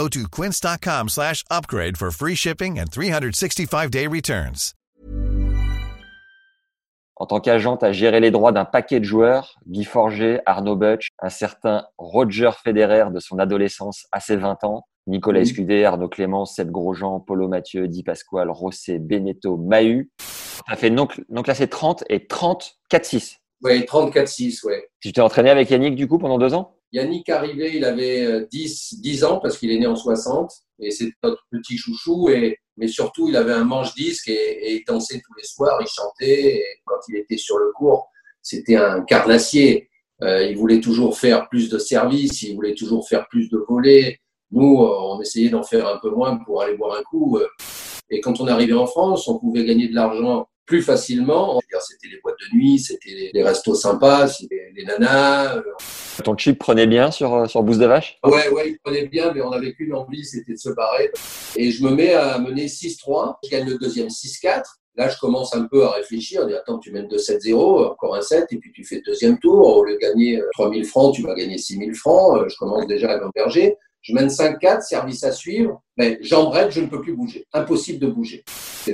Go to quince.com slash upgrade for free shipping and 365-day returns. En tant qu'agent, tu as géré les droits d'un paquet de joueurs, Guy Forger, Arnaud Butch, un certain Roger Federer de son adolescence à ses 20 ans, Nicolas Escudé, Arnaud Clément, Seb Grosjean, Polo Mathieu, Di Pasquale, Rosset, Beneteau, Mahu. Tu as fait non, non classé 30 et 30 4-6. Oui, 34-6, ouais. Tu t'es entraîné avec Yannick du coup pendant deux ans? Yannick arrivé, il avait 10, euh, 10 ans parce qu'il est né en 60 et c'est notre petit chouchou et mais surtout il avait un manche disque et, et, il dansait tous les soirs, il chantait et quand il était sur le cours, c'était un carnassier. Euh, il voulait toujours faire plus de services, il voulait toujours faire plus de volets. Nous, euh, on essayait d'en faire un peu moins pour aller boire un coup. Euh. Et quand on arrivait en France, on pouvait gagner de l'argent plus facilement. C'était les boîtes de nuit, c'était les restos sympas, c'était les nanas. Euh. Ton chip prenait bien sur, euh, sur Boost de Vache? Ouais, ouais, il prenait bien, mais on n'avait qu'une envie, c'était de se barrer. Et je me mets à mener 6-3. Je gagne le deuxième 6-4. Là, je commence un peu à réfléchir. Attends, tu mènes 2-7-0, encore un 7, et puis tu fais deuxième tour. Au lieu de gagner 3000 francs, tu vas gagner 6000 francs. Je commence déjà à m'emberger. Je mène 5-4, service à suivre. Mais j'embraye, je ne peux plus bouger. Impossible de bouger.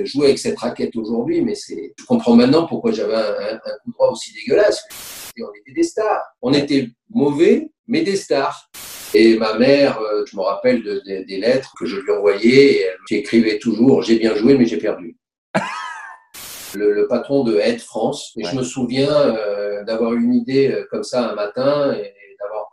Jouer avec cette raquette aujourd'hui, mais c'est, je comprends maintenant pourquoi j'avais un, un, coup droit aussi dégueulasse. Et on était des stars. On était mauvais, mais des stars. Et ma mère, euh, je me rappelle de, de, des lettres que je lui envoyais, et elle écrivait toujours J'ai bien joué, mais j'ai perdu. le, le, patron de Aide France, et ouais. je me souviens euh, d'avoir une idée euh, comme ça un matin, et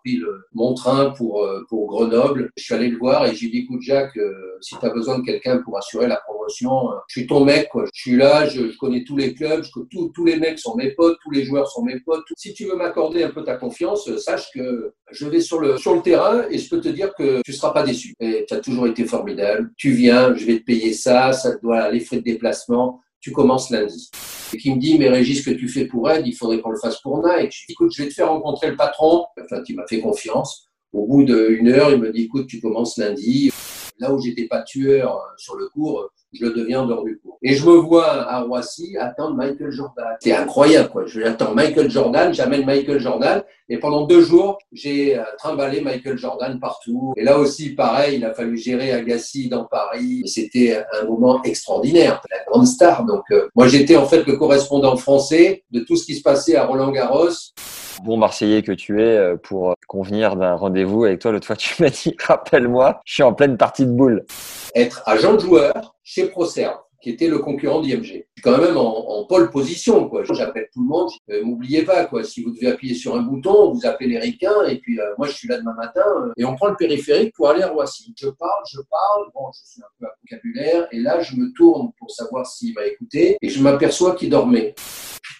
pris le, mon train pour, euh, pour Grenoble. Je suis allé le voir et j'ai dit, écoute Jacques, euh, si tu as besoin de quelqu'un pour assurer la promotion, euh, je suis ton mec. Quoi. Je suis là, je, je connais tous les clubs, je, tous, tous les mecs sont mes potes, tous les joueurs sont mes potes. Si tu veux m'accorder un peu ta confiance, sache que je vais sur le, sur le terrain et je peux te dire que tu seras pas déçu. Et tu as toujours été formidable. Tu viens, je vais te payer ça, ça doit les frais de déplacement tu commences lundi. Et qui me dit, mais Régis, ce que tu fais pour elle, il faudrait qu'on le fasse pour Nike. Je dis, écoute, je vais te faire rencontrer le patron. Enfin, il m'a fait confiance. Au bout d'une heure, il me dit, écoute, tu commences lundi. Là où j'étais pas tueur sur le cours, je le deviens en dehors du cours. Et je me vois à Roissy attendre Michael Jordan. C'est incroyable, quoi. Je attends Michael Jordan, j'amène Michael Jordan, et pendant deux jours, j'ai trimballé Michael Jordan partout. Et là aussi, pareil, il a fallu gérer Agassi dans Paris. C'était un moment extraordinaire. La grande star. Donc, euh, moi, j'étais en fait le correspondant français de tout ce qui se passait à Roland Garros bon Marseillais que tu es pour convenir d'un rendez-vous avec toi. L'autre fois, tu m'as dit, rappelle-moi, je suis en pleine partie de boule. Être agent de joueur chez ProServe, qui était le concurrent d'IMG. Je suis quand même en, pole position, quoi. J'appelle tout le monde. Euh, M'oubliez pas, quoi. Si vous devez appuyer sur un bouton, vous appelez les ricains, et puis euh, moi, je suis là demain matin, euh, et on prend le périphérique pour aller à Roissy. Je parle, je parle, bon, je suis un peu à vocabulaire, et là, je me tourne pour savoir s'il m'a écouté, et je m'aperçois qu'il dormait.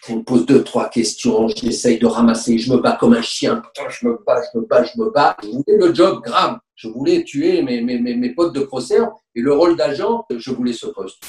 Il me pose deux, trois questions, j'essaye de ramasser, je me bats comme un chien, putain, je me bats, je me bats, je me bats. Je voulais le job grave. Je voulais tuer mes, mes, mes, potes de procès et le rôle d'agent, je voulais ce poste.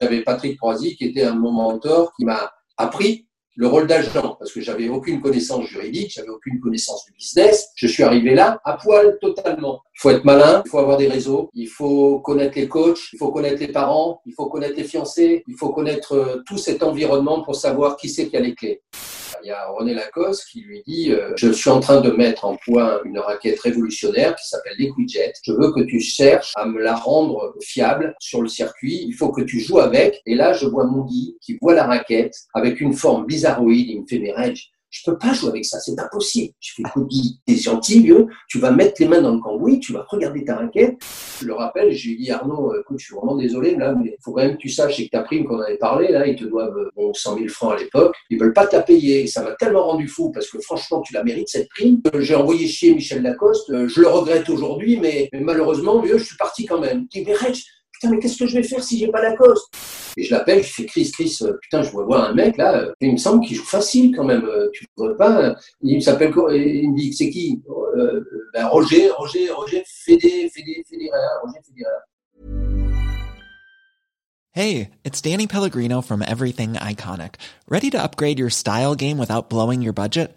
J'avais Patrick Proisy qui était un mentor qui m'a appris le rôle d'agent parce que j'avais aucune connaissance juridique, j'avais aucune connaissance du business. Je suis arrivé là à poil totalement. Il faut être malin, il faut avoir des réseaux, il faut connaître les coachs, il faut connaître les parents, il faut connaître les fiancés, il faut connaître euh, tout cet environnement pour savoir qui c'est qui a les clés. Il y a René Lacoste qui lui dit euh, Je suis en train de mettre en point une raquette révolutionnaire qui s'appelle l'Equijet. Je veux que tu cherches à me la rendre fiable sur le circuit. Il faut que tu joues avec. Et là, je vois mon Guy qui voit la raquette avec une forme bizarroïde. Il me fait Mes je peux pas jouer avec ça, c'est impossible. Je fais écoute, Guy, t'es gentil, tu vas mettre les mains dans le cambouis, tu vas regarder ta raquette. Je le rappelle, je lui dis Arnaud, écoute, je suis vraiment désolé, là, mais faut quand même que tu saches que ta prime qu'on avait parlé, là, ils te doivent bon, 100 000 francs à l'époque, ils veulent pas te la payer. Ça m'a tellement rendu fou parce que franchement, tu la mérites cette prime. J'ai envoyé chier Michel Lacoste, je le regrette aujourd'hui, mais, malheureusement, vieux, je suis parti quand même. Putain, mais qu'est-ce que je vais faire si j'ai pas Lacoste Et je l'appelle, je fais Chris, Chris, putain, je vois voir un mec là, et il me semble qu'il joue facile quand même. Tu ne vois pas Il s'appelle, il me dit, c'est qui? Euh, ben Roger, Roger, Roger Fédé, Fédé, Fédéraire, Roger Fédéraire. Hey, it's Danny Pellegrino from Everything Iconic. Ready to upgrade your style game without blowing your budget?